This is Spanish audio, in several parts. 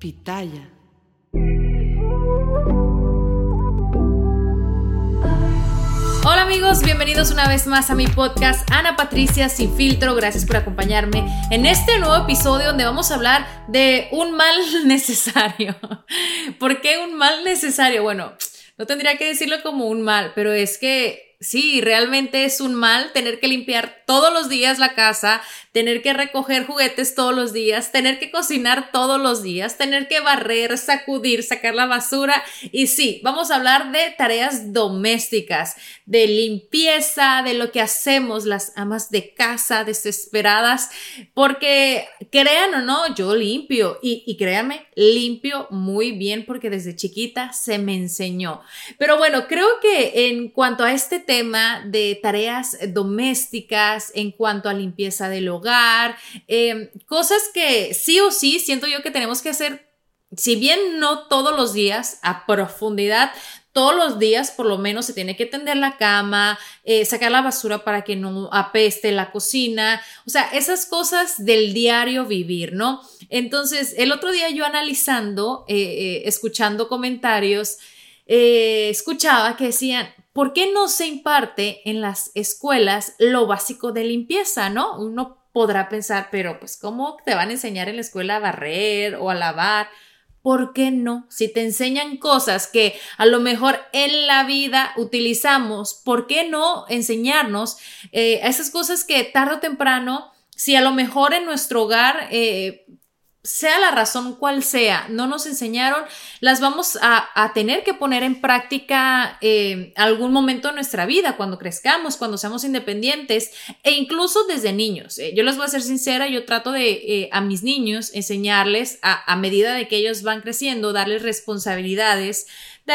Pitaya. Hola amigos, bienvenidos una vez más a mi podcast Ana Patricia Sin Filtro. Gracias por acompañarme en este nuevo episodio donde vamos a hablar de un mal necesario. ¿Por qué un mal necesario? Bueno, no tendría que decirlo como un mal, pero es que sí, realmente es un mal tener que limpiar todos los días la casa, tener que recoger juguetes todos los días, tener que cocinar todos los días, tener que barrer, sacudir, sacar la basura. Y sí, vamos a hablar de tareas domésticas, de limpieza, de lo que hacemos las amas de casa desesperadas, porque crean o no, yo limpio y, y créanme, limpio muy bien porque desde chiquita se me enseñó. Pero bueno, creo que en cuanto a este tema de tareas domésticas, en cuanto a limpieza del hogar, eh, cosas que sí o sí siento yo que tenemos que hacer, si bien no todos los días a profundidad, todos los días por lo menos se tiene que tender la cama, eh, sacar la basura para que no apeste la cocina, o sea, esas cosas del diario vivir, ¿no? Entonces, el otro día yo analizando, eh, escuchando comentarios, escuchaba que decían, ¿por qué no se imparte en las escuelas lo básico de limpieza, no? Uno podrá pensar, pero pues, ¿cómo te van a enseñar en la escuela a barrer o a lavar? ¿Por qué no? Si te enseñan cosas que a lo mejor en la vida utilizamos, ¿por qué no enseñarnos eh, esas cosas que tarde o temprano, si a lo mejor en nuestro hogar eh, sea la razón cual sea, no nos enseñaron, las vamos a, tener que poner en práctica eh, algún momento de nuestra vida, cuando crezcamos, cuando seamos independientes e incluso desde niños. Eh, yo les voy a ser sincera, yo trato de eh, a mis niños enseñarles a, a medida de que ellos van creciendo, darles responsabilidades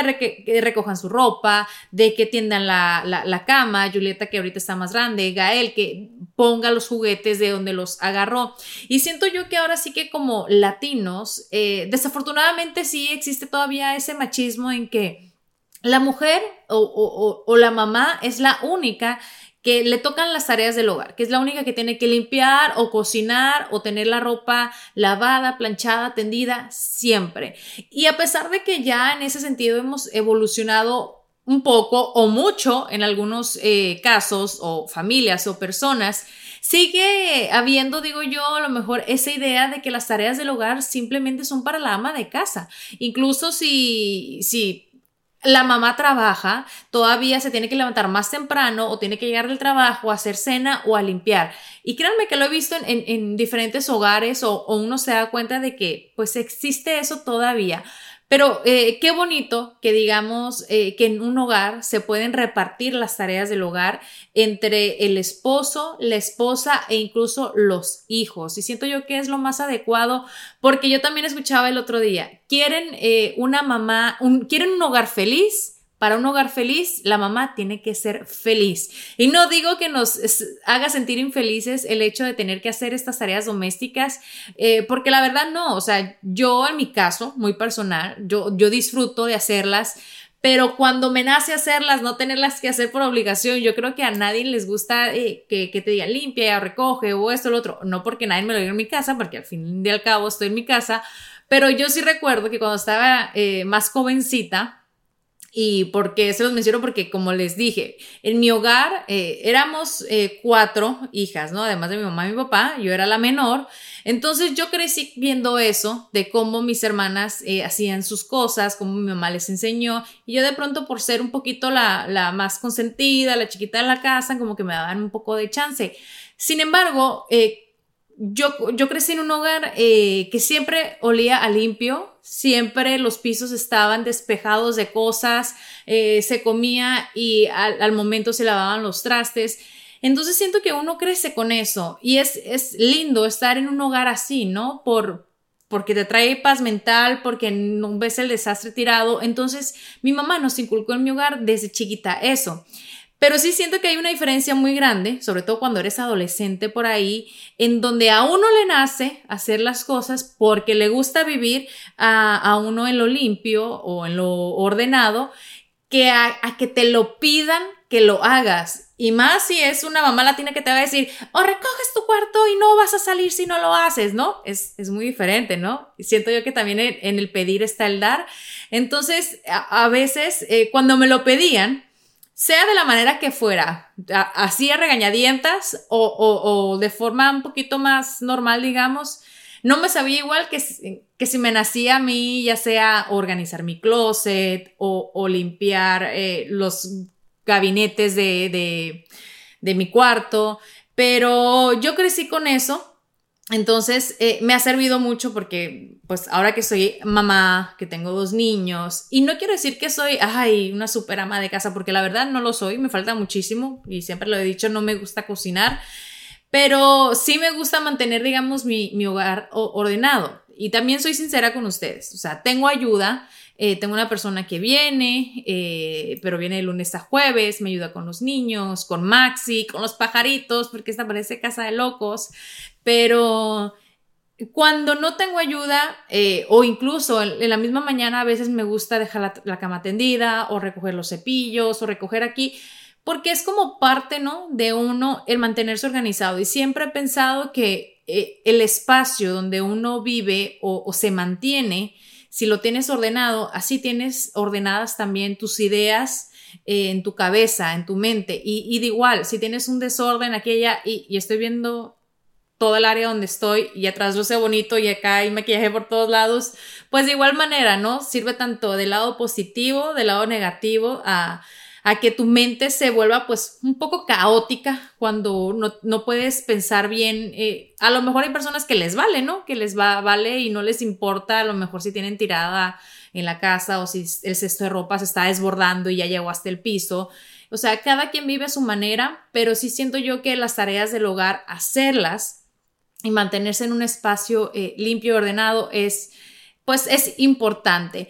de que recojan su ropa, de que tiendan la, la, cama, Julieta que ahorita está más grande, Gael que ponga los juguetes de donde los agarró. Y siento yo que ahora sí que como latinos, eh, desafortunadamente sí existe todavía ese machismo en que la mujer o, o, o, la mamá es la única que le tocan las tareas del hogar, que es la única que tiene que limpiar o cocinar o tener la ropa lavada, planchada, tendida, siempre. Y a pesar de que ya en ese sentido hemos evolucionado un poco o mucho en algunos eh, casos o familias o personas, sigue habiendo, digo yo, a lo mejor esa idea de que las tareas del hogar simplemente son para la ama de casa. Incluso si, si la mamá trabaja, todavía se tiene que levantar más temprano o tiene que llegar del trabajo a hacer cena o a limpiar. Y créanme que lo he visto en, diferentes hogares o, o, uno se da cuenta de que pues existe eso todavía. Pero eh, qué bonito que digamos eh, que en un hogar se pueden repartir las tareas del hogar entre el esposo, la esposa e incluso los hijos. Y siento yo que es lo más adecuado porque yo también escuchaba el otro día, quieren eh, una mamá, un, quieren un hogar feliz para un hogar feliz, la mamá tiene que ser feliz. Y no digo que nos haga sentir infelices el hecho de tener que hacer estas tareas domésticas, eh, porque la verdad no, o sea, yo en mi caso, muy personal, yo, yo disfruto de hacerlas, pero cuando me nace hacerlas, no tenerlas que hacer por obligación, yo creo que a nadie les gusta eh, que, te digan limpia, recoge o esto lo otro, no porque nadie me lo diga en mi casa, porque al fin y al cabo estoy en mi casa, pero yo sí recuerdo que cuando estaba eh, más jovencita, ¿Y por qué se los menciono? Porque como les dije, en mi hogar eh, éramos eh, cuatro hijas, ¿no? Además de mi mamá y mi papá, yo era la menor. Entonces yo crecí viendo eso, de cómo mis hermanas eh, hacían sus cosas, cómo mi mamá les enseñó. Y yo de pronto por ser un poquito la, la más consentida, la chiquita de la casa, como que me daban un poco de chance. Sin embargo, yo, yo crecí en un hogar que siempre olía a limpio, siempre los pisos estaban despejados de cosas, eh, se comía y al, momento se lavaban los trastes. Entonces siento que uno crece con eso y es, es lindo estar en un hogar así, ¿no? Por, porque te trae paz mental, porque no ves el desastre tirado. Entonces mi mamá nos inculcó en mi hogar desde chiquita eso. Pero sí siento que hay una diferencia muy grande, sobre todo cuando eres adolescente por ahí, en donde a uno le nace hacer las cosas porque le gusta vivir a, uno en lo limpio o en lo ordenado, que a, que te lo pidan que lo hagas. Y más si es una mamá latina que te va a decir, o recoges tu cuarto y no vas a salir si no lo haces, ¿no? Es, muy diferente, ¿no? Siento yo que también en, el pedir está el dar. Entonces, a, veces, eh, cuando me lo pedían, sea de la manera que fuera, así a regañadientas o, de forma un poquito más normal, digamos, no me sabía igual que, que si me nacía a mí, ya sea organizar mi closet o, limpiar eh, los gabinetes de, de mi cuarto, pero yo crecí con eso entonces, eh, me ha servido mucho porque, pues, ahora que soy mamá, que tengo dos niños, y no quiero decir que soy, ay, una super ama de casa, porque la verdad no lo soy, me falta muchísimo, y siempre lo he dicho, no me gusta cocinar, pero sí me gusta mantener, digamos, mi, mi hogar ordenado. Y también soy sincera con ustedes, o sea, tengo ayuda, eh, tengo una persona que viene, eh, pero viene de lunes a jueves, me ayuda con los niños, con Maxi, con los pajaritos, porque esta parece casa de locos. Pero cuando no tengo ayuda eh, o incluso en, la misma mañana a veces me gusta dejar la, cama tendida o recoger los cepillos o recoger aquí porque es como parte, ¿no? De uno el mantenerse organizado y siempre he pensado que el espacio donde uno vive o, se mantiene, si lo tienes ordenado, así tienes ordenadas también tus ideas, eh, en tu cabeza, en tu mente. Y, de igual, si tienes un desorden aquella, y, y estoy viendo todo el área donde estoy y atrás luce bonito y acá hay maquillaje por todos lados, pues de igual manera, ¿no? Sirve tanto del lado positivo, del lado negativo, a, a que tu mente se vuelva pues un poco caótica cuando no, no puedes pensar bien. Eh, a lo mejor hay personas que les vale, ¿no? Que les va, vale y no les importa a lo mejor si tienen tirada en la casa o si el cesto de ropa se está desbordando y ya llegó hasta el piso. O sea, cada quien vive a su manera, pero sí siento yo que las tareas del hogar, hacerlas, y mantenerse en un espacio eh, limpio y ordenado es, pues, es importante.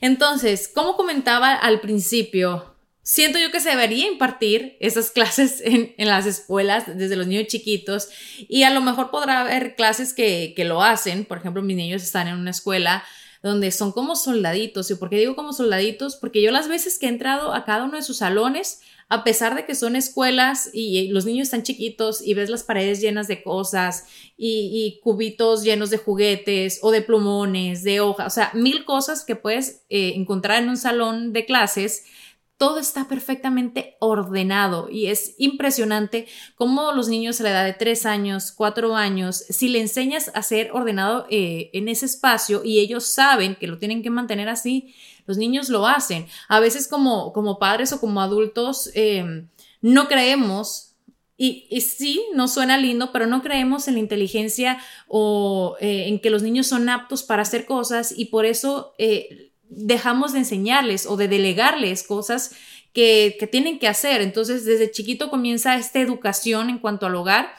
Entonces, como comentaba al principio, siento yo que se debería impartir esas clases en, las escuelas desde los niños chiquitos y a lo mejor podrá haber clases que, que lo hacen. Por ejemplo, mis niños están en una escuela donde son como soldaditos. ¿Y por qué digo como soldaditos? Porque yo las veces que he entrado a cada uno de sus salones, a pesar de que son escuelas y los niños están chiquitos y ves las paredes llenas de cosas y, cubitos llenos de juguetes o de plumones, de hojas, o sea, mil cosas que puedes eh, encontrar en un salón de clases, todo está perfectamente ordenado y es impresionante cómo los niños a la edad de 3 años, 4 años, si le enseñas a ser ordenado eh, en ese espacio y ellos saben que lo tienen que mantener así, los niños lo hacen. A veces como, como padres o como adultos eh, no creemos y, sí, no suena lindo, pero no creemos en la inteligencia o eh, en que los niños son aptos para hacer cosas y por eso dejamos de enseñarles o de delegarles cosas que, tienen que hacer. Entonces, desde chiquito comienza esta educación en cuanto al hogar.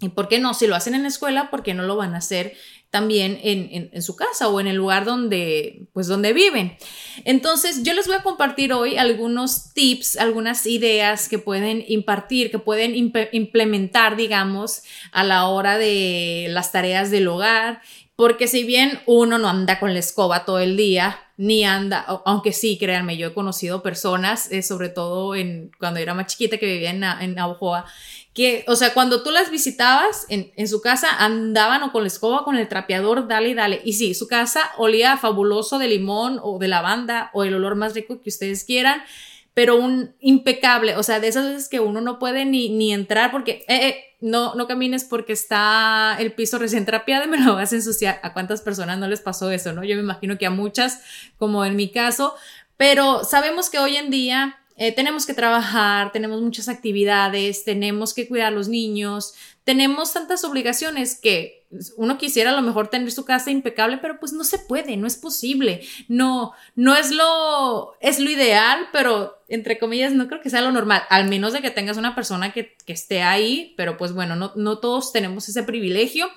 ¿Y por qué no? Si lo hacen en la escuela, ¿por qué no lo van a hacer también en, su casa o en el lugar donde, pues, donde viven? Entonces, yo les voy a compartir hoy algunos tips, algunas ideas que pueden impartir, que pueden implementar, digamos, a la hora de las tareas del hogar porque si bien uno no anda con la escoba todo el día, ni anda, aunque sí, créanme, yo he conocido personas, eh, sobre todo en, cuando era más chiquita que vivía en, en que, o sea, cuando tú las visitabas en, en, su casa, andaban o con la escoba, con el trapeador, dale y dale. Y sí, su casa olía fabuloso de limón o de lavanda o el olor más rico que ustedes quieran pero un impecable, o sea, de esas veces que uno no puede ni, ni entrar porque, eh, eh, no, no camines porque está el piso recién trapeado y me lo vas a ensuciar. ¿A cuántas personas no les pasó eso, no? Yo me imagino que a muchas, como en mi caso, pero sabemos que hoy en día eh, tenemos que trabajar, tenemos muchas actividades, tenemos que cuidar a los niños, tenemos tantas obligaciones que uno quisiera a lo mejor tener su casa impecable, pero pues no se puede, no es posible, no, no es lo, es lo ideal, pero entre comillas no creo que sea lo normal, al menos de que tengas una persona que, esté ahí, pero pues bueno, no, no todos tenemos ese privilegio,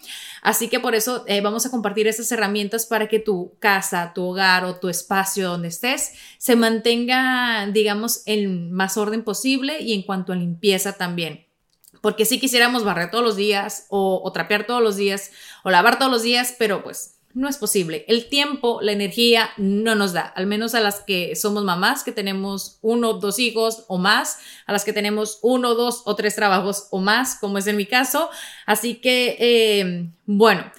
así que por eso eh, vamos a compartir esas herramientas para que tu casa, tu hogar o tu espacio donde estés se mantenga, digamos, en más orden posible y en cuanto a limpieza también porque sí quisiéramos barrer todos los días o, trapear todos los días o lavar todos los días, pero pues no es posible. El tiempo, la energía no nos da, al menos a las que somos mamás, que tenemos uno, dos hijos o más, a las que tenemos uno, dos o tres trabajos o más, como es en mi caso. Así que, eh, bueno,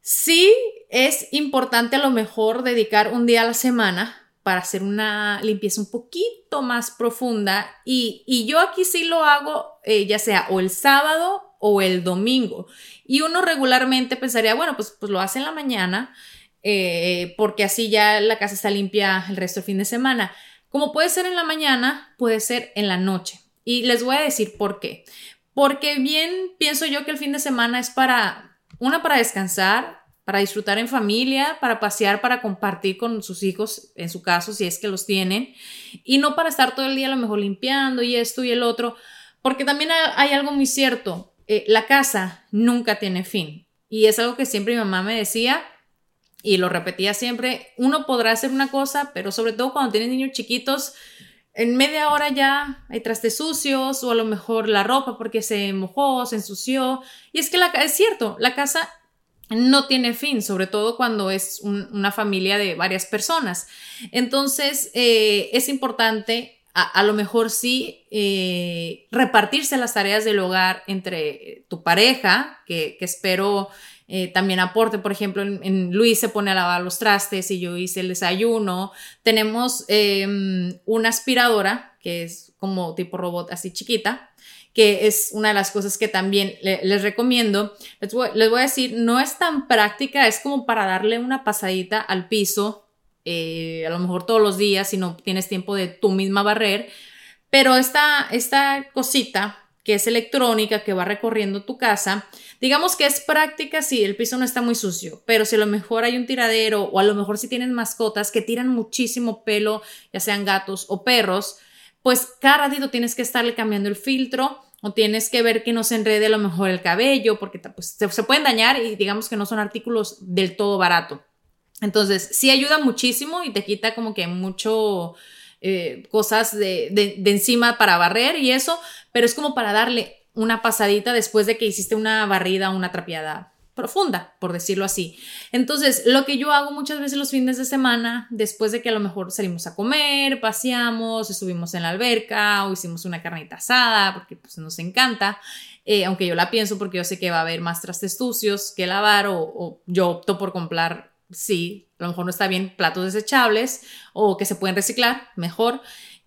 sí es importante a lo mejor dedicar un día a la semana para hacer una limpieza un poquito más profunda y, yo aquí sí lo hago eh, ya sea o el sábado o el domingo. Y uno regularmente pensaría bueno pues, pues lo hace en la mañana eh, porque así ya la casa está limpia el resto del fin de semana. Como puede ser en la mañana puede ser en la noche. Y les voy a decir por qué. Porque bien pienso yo que el fin de semana es para una para descansar para disfrutar en familia, para pasear, para compartir con sus hijos, en su caso, si es que los tienen, y no para estar todo el día a lo mejor limpiando y esto y el otro, porque también hay algo muy cierto, eh, la casa nunca tiene fin, y es algo que siempre mi mamá me decía, y lo repetía siempre, uno podrá hacer una cosa, pero sobre todo cuando tienes niños chiquitos, en media hora ya hay trastes sucios o a lo mejor la ropa porque se mojó, se ensució. Y es que la, es cierto, la casa no tiene fin, sobre todo cuando es una familia de varias personas. Entonces, eh, es importante, a, lo mejor sí, eh, repartirse las tareas del hogar entre tu pareja, que, espero eh, también aporte, por ejemplo, en, Luis se pone a lavar los trastes y yo hice el desayuno. Tenemos em, una aspiradora, que es como tipo robot así chiquita, que es una de las cosas que también les recomiendo. Les voy, a decir, no es tan práctica, es como para darle una pasadita al piso, eh, a lo mejor todos los días, si no tienes tiempo de tú misma barrer, pero esta, esta cosita que es electrónica, que va recorriendo tu casa, digamos que es práctica si el piso no está muy sucio, pero si a lo mejor hay un tiradero o a lo mejor si tienes mascotas que tiran muchísimo pelo, ya sean gatos o perros, pues cada ratito tienes que estarle cambiando el filtro o tienes que ver que no se enrede a lo mejor el cabello, porque pues, se, pueden dañar y digamos que no son artículos del todo barato. Entonces, sí ayuda muchísimo y te quita como que mucho eh, cosas de, de encima para barrer y eso, pero es como para darle una pasadita después de que hiciste una barrida o una trapeada profunda, por decirlo así. Entonces, lo que yo hago muchas veces los fines de semana, después de que a lo mejor salimos a comer, paseamos, estuvimos en la alberca o hicimos una carnita asada, porque pues nos encanta, eh, aunque yo la pienso porque yo sé que va a haber más trastes sucios que lavar o, o yo opto por comprar, sí, a lo mejor no está bien, platos desechables o que se pueden reciclar, mejor.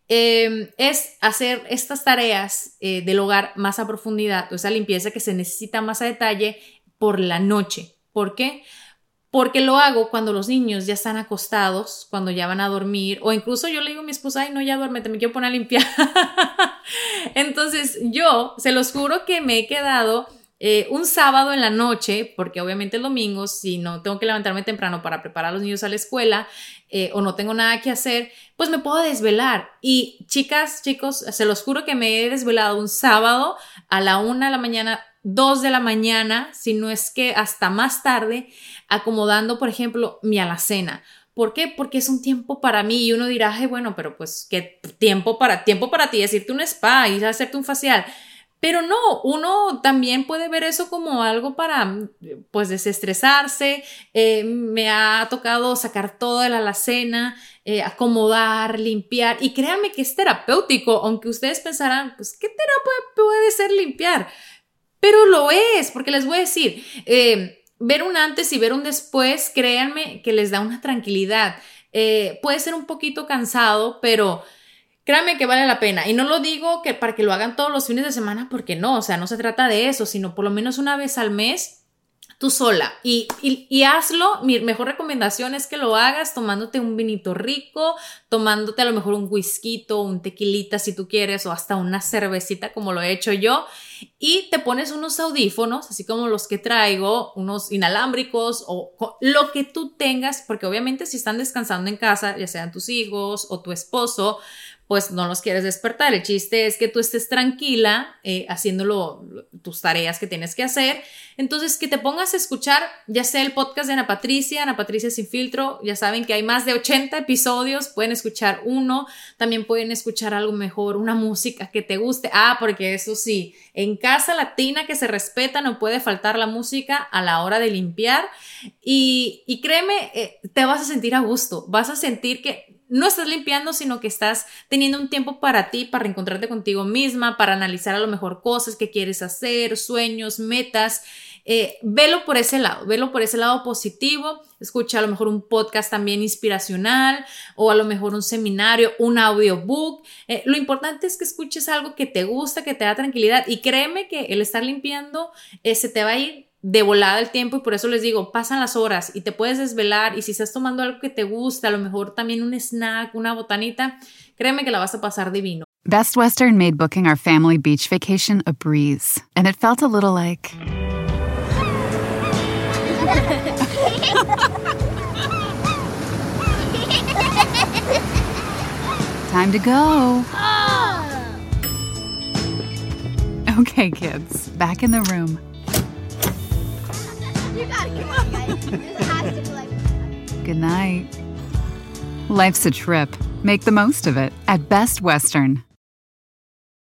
eh, es hacer estas tareas eh, del hogar más a profundidad, o esa limpieza que se necesita más a detalle por la noche. ¿Por qué? Porque lo hago cuando los niños ya están acostados, cuando ya van a dormir, o incluso yo le digo a mi esposa, ay, no, ya duérmete, me quiero poner a limpiar. Entonces yo, se los juro que me he quedado eh, un sábado en la noche, porque obviamente el domingo, si no tengo que levantarme temprano para preparar a los niños a la escuela eh, o no tengo nada que hacer, pues me puedo desvelar. Y chicas, chicos, se los juro que me he desvelado un sábado a la una de la mañana, dos de la mañana, si no es que hasta más tarde, acomodando, por ejemplo, mi alacena. ¿Por qué? Porque es un tiempo para mí y uno dirá, ay, bueno, pero pues qué tiempo para tiempo para ti, decirte un spa y hacerte un facial. Pero no, uno también puede ver eso como algo para, pues, desestresarse. Eh, me ha tocado sacar toda la alacena, eh, acomodar, limpiar. Y créanme que es terapéutico, aunque ustedes pensarán, pues, ¿qué terapia puede ser limpiar? Pero lo es, porque les voy a decir, eh, ver un antes y ver un después, créanme que les da una tranquilidad. puede ser un poquito cansado, pero Créanme que vale la pena. Y no lo digo que para que lo hagan todos los fines de semana, porque no, o sea, no se trata de eso, sino por lo menos una vez al mes tú sola. Y, y, hazlo, mi mejor recomendación es que lo hagas tomándote un vinito rico, tomándote a lo mejor un whisky, un tequilita si tú quieres, o hasta una cervecita como lo he hecho yo. Y te pones unos audífonos, así como los que traigo, unos inalámbricos o lo que tú tengas, porque obviamente si están descansando en casa, ya sean tus hijos o tu esposo, pues no los quieres despertar. El chiste es que tú estés tranquila eh, haciéndolo tus tareas que tienes que hacer. Entonces, que te pongas a escuchar, ya sea el podcast de Ana Patricia, Ana Patricia sin filtro, ya saben que hay más de 80 episodios, pueden escuchar uno, también pueden escuchar algo mejor, una música que te guste. Ah, porque eso sí, en casa latina que se respeta no puede faltar la música a la hora de limpiar y, y créeme, eh, te vas a sentir a gusto, vas a sentir que no estás limpiando, sino que estás teniendo un tiempo para ti, para reencontrarte contigo misma, para analizar a lo mejor cosas que quieres hacer, sueños, metas. Eh, velo por ese lado, velo por ese lado positivo. Escucha a lo mejor un podcast también inspiracional o a lo mejor un seminario, un audiobook. Eh, lo importante es que escuches algo que te gusta, que te da tranquilidad y créeme que el estar limpiando eh, se te va a ir de volada el tiempo y por eso les digo, pasan las horas y te puedes desvelar y si estás tomando algo que te gusta, a lo mejor también un snack, una botanita, créeme que la vas a pasar divino. Best Western made booking our family beach vacation a breeze, and it felt a little like Time to go. Okay, kids, back in the room. Good night. Life's a trip. Make the most of it at Best Western.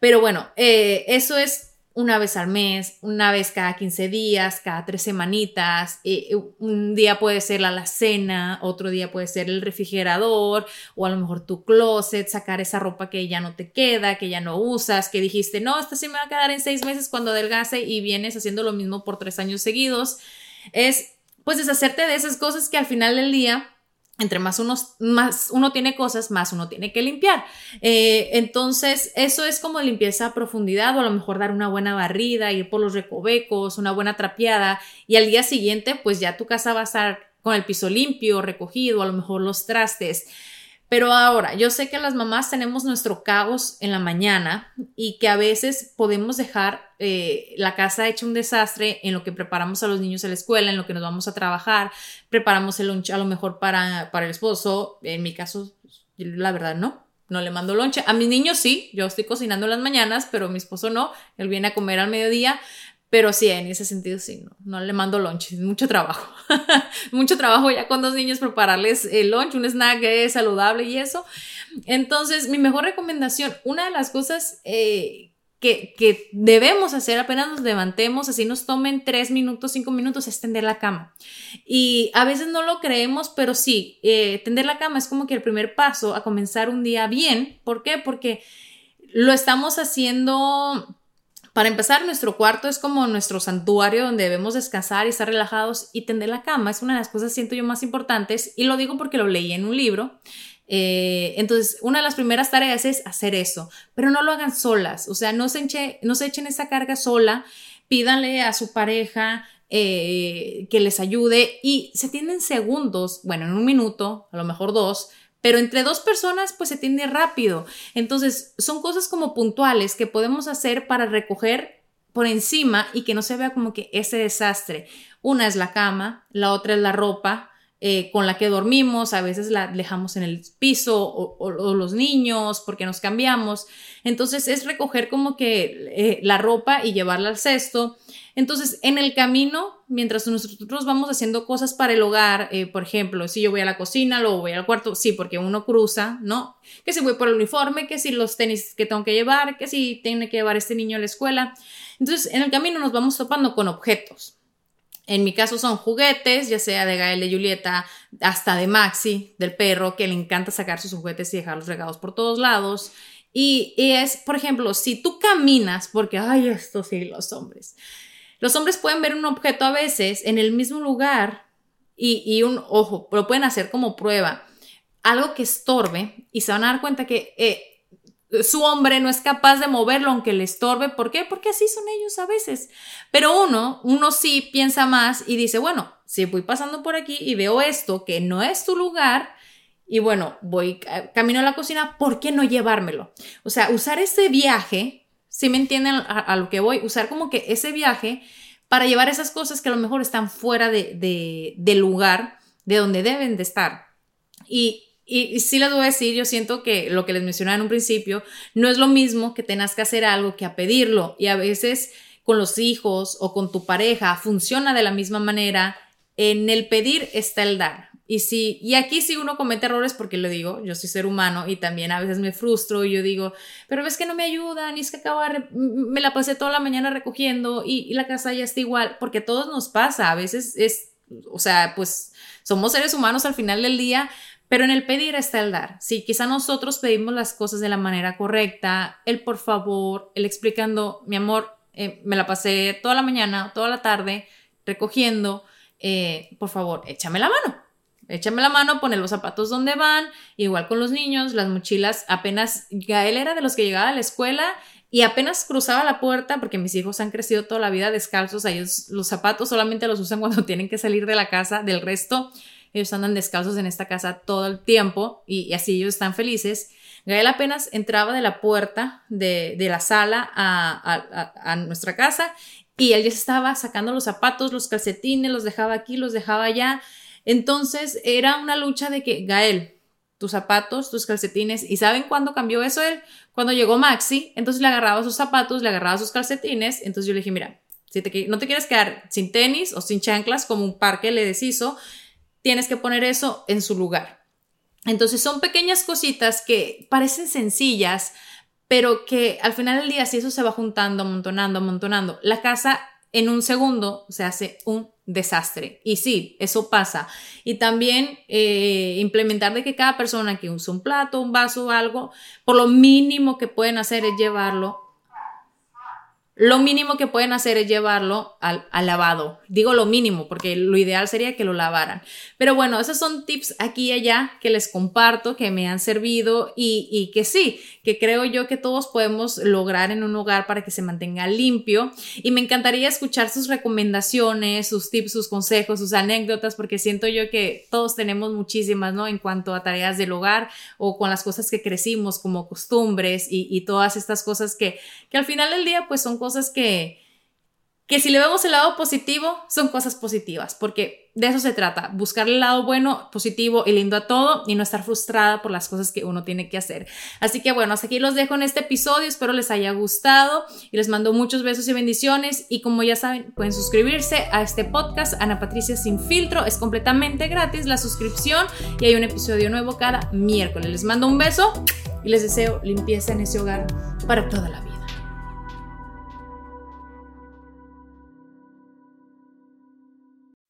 Pero bueno, eh, eso es una vez al mes, una vez cada 15 días, cada tres semanitas. Eh, un día puede ser la alacena, otro día puede ser el refrigerador o a lo mejor tu closet, sacar esa ropa que ya no te queda, que ya no usas, que dijiste, no, esta sí me va a quedar en seis meses cuando adelgase y vienes haciendo lo mismo por tres años seguidos. Es pues deshacerte de esas cosas que al final del día entre más, más uno tiene cosas, más uno tiene que limpiar. Eh, entonces, eso es como limpieza a profundidad o a lo mejor dar una buena barrida, ir por los recovecos, una buena trapeada y al día siguiente, pues ya tu casa va a estar con el piso limpio, recogido, a lo mejor los trastes. Pero ahora, yo sé que las mamás tenemos nuestro caos en la mañana y que a veces podemos dejar eh, la casa hecha un desastre en lo que preparamos a los niños a la escuela, en lo que nos vamos a trabajar, preparamos el lunch a lo mejor para, para el esposo. En mi caso, la verdad, no. No le mando lonche. A mis niños sí, yo estoy cocinando las mañanas, pero mi esposo no. Él viene a comer al mediodía. Pero sí, en ese sentido sí, no, no le mando lunch, es mucho trabajo. mucho trabajo ya con dos niños prepararles el lunch, un snack es saludable y eso. Entonces, mi mejor recomendación, una de las cosas eh, que, que, debemos hacer apenas nos levantemos, así nos tomen tres minutos, cinco minutos, es tender la cama. Y a veces no lo creemos, pero sí, eh, tender la cama es como que el primer paso a comenzar un día bien. ¿Por qué? Porque lo estamos haciendo para empezar, nuestro cuarto es como nuestro santuario donde debemos descansar y estar relajados y tender la cama. Es una de las cosas, siento yo, más importantes y lo digo porque lo leí en un libro. Eh, entonces, una de las primeras tareas es hacer eso, pero no lo hagan solas, o sea, no se, no se echen esa carga sola, pídanle a su pareja eh, que les ayude y se tienen segundos, bueno, en un minuto, a lo mejor dos, pero entre dos personas pues se tiende rápido. Entonces son cosas como puntuales que podemos hacer para recoger por encima y que no se vea como que ese desastre. Una es la cama, la otra es la ropa, eh, con la que dormimos, a veces la dejamos en el piso o, los niños porque nos cambiamos. Entonces es recoger como que eh, la ropa y llevarla al cesto. Entonces en el camino, mientras nosotros vamos haciendo cosas para el hogar, eh, por ejemplo, si yo voy a la cocina, luego voy al cuarto, sí, porque uno cruza, ¿no? Que si voy por el uniforme, que si los tenis que tengo que llevar, que si tiene que llevar este niño a la escuela. Entonces en el camino nos vamos topando con objetos en mi caso son juguetes, ya sea de Gael, de Julieta, hasta de Maxi, del perro, que le encanta sacar sus juguetes y dejarlos regados por todos lados. Y, es, por ejemplo, si tú caminas, porque, ay, esto sí, los hombres. Los hombres pueden ver un objeto a veces en el mismo lugar y, un, ojo, lo pueden hacer como prueba, algo que estorbe y se van a dar cuenta que eh, su hombre no es capaz de moverlo aunque le estorbe. ¿Por qué? Porque así son ellos a veces. Pero uno, uno sí piensa más y dice, bueno, si voy pasando por aquí y veo esto que no es tu lugar, y bueno, voy camino a la cocina, ¿por qué no llevármelo? O sea, usar ese viaje, si me entienden a, lo que voy, usar como que ese viaje para llevar esas cosas que a lo mejor están fuera de, de, del lugar de donde deben de estar. Y y, sí les voy a decir, yo siento que lo que les mencionaba en un principio, no es lo mismo que tengas que hacer algo que a pedirlo. Y a veces con los hijos o con tu pareja funciona de la misma manera. En el pedir está el dar. Y sí, y aquí sí uno comete errores porque lo digo, yo soy ser humano y también a veces me frustro y yo digo, pero ves que no me ayudan y es que acabo me la pasé toda la mañana recogiendo y, y la casa ya está igual, porque a todos nos pasa, a veces es, o sea, pues somos seres humanos al final del día, pero en el pedir está el dar. Sí, quizá nosotros pedimos las cosas de la manera correcta, el por favor, el explicando, mi amor, eh, me la pasé toda la mañana, toda la tarde recogiendo, eh, por favor, échame la mano. Échame la mano, pone los zapatos donde van, igual con los niños, las mochilas, apenas, Gael era de los que llegaba a la escuela y apenas cruzaba la puerta, porque mis hijos han crecido toda la vida descalzos, ellos los zapatos solamente los usan cuando tienen que salir de la casa, del resto ellos andan descalzos en esta casa todo el tiempo y, así ellos están felices. Gael apenas entraba de la puerta de, la sala a, nuestra casa y él ya estaba sacando los zapatos, los calcetines, los dejaba aquí, los dejaba allá. Entonces era una lucha de que, Gael, tus zapatos, tus calcetines. ¿Y saben cuándo cambió eso él? Cuando llegó Maxi, entonces le agarraba sus zapatos, le agarraba sus calcetines. Entonces yo le dije, mira, si no te quieres quedar sin tenis o sin chanclas como un parque le deshizo, tienes que poner eso en su lugar. Entonces son pequeñas cositas que parecen sencillas, pero que al final del día, si eso se va juntando, amontonando, amontonando, la casa en un segundo se hace un desastre. Y sí, eso pasa. Y también eh, implementar de que cada persona que use un plato, un vaso algo, por lo mínimo que pueden hacer es llevarlo lo mínimo que pueden hacer es llevarlo al, lavado. Digo lo mínimo porque lo ideal sería que lo lavaran. Pero bueno, esos son tips aquí y allá que les comparto, que me han servido y, y que sí, que creo yo que todos podemos lograr en un hogar para que se mantenga limpio. Y me encantaría escuchar sus recomendaciones, sus tips, sus consejos, sus anécdotas, porque siento yo que todos tenemos muchísimas, ¿no? En cuanto a tareas del hogar o con las cosas que crecimos como costumbres y, y todas estas cosas que, que al final del día pues son cosas cosas que, que si le vemos el lado positivo, son cosas positivas, porque de eso se trata, buscar el lado bueno, positivo y lindo a todo y no estar frustrada por las cosas que uno tiene que hacer. Así que bueno, hasta aquí los dejo en este episodio, espero les haya gustado y les mando muchos besos y bendiciones y como ya saben, pueden suscribirse a este podcast, Ana Patricia Sin Filtro, es completamente gratis la suscripción y hay un episodio nuevo cada miércoles. Les mando un beso y les deseo limpieza en ese hogar para toda la vida.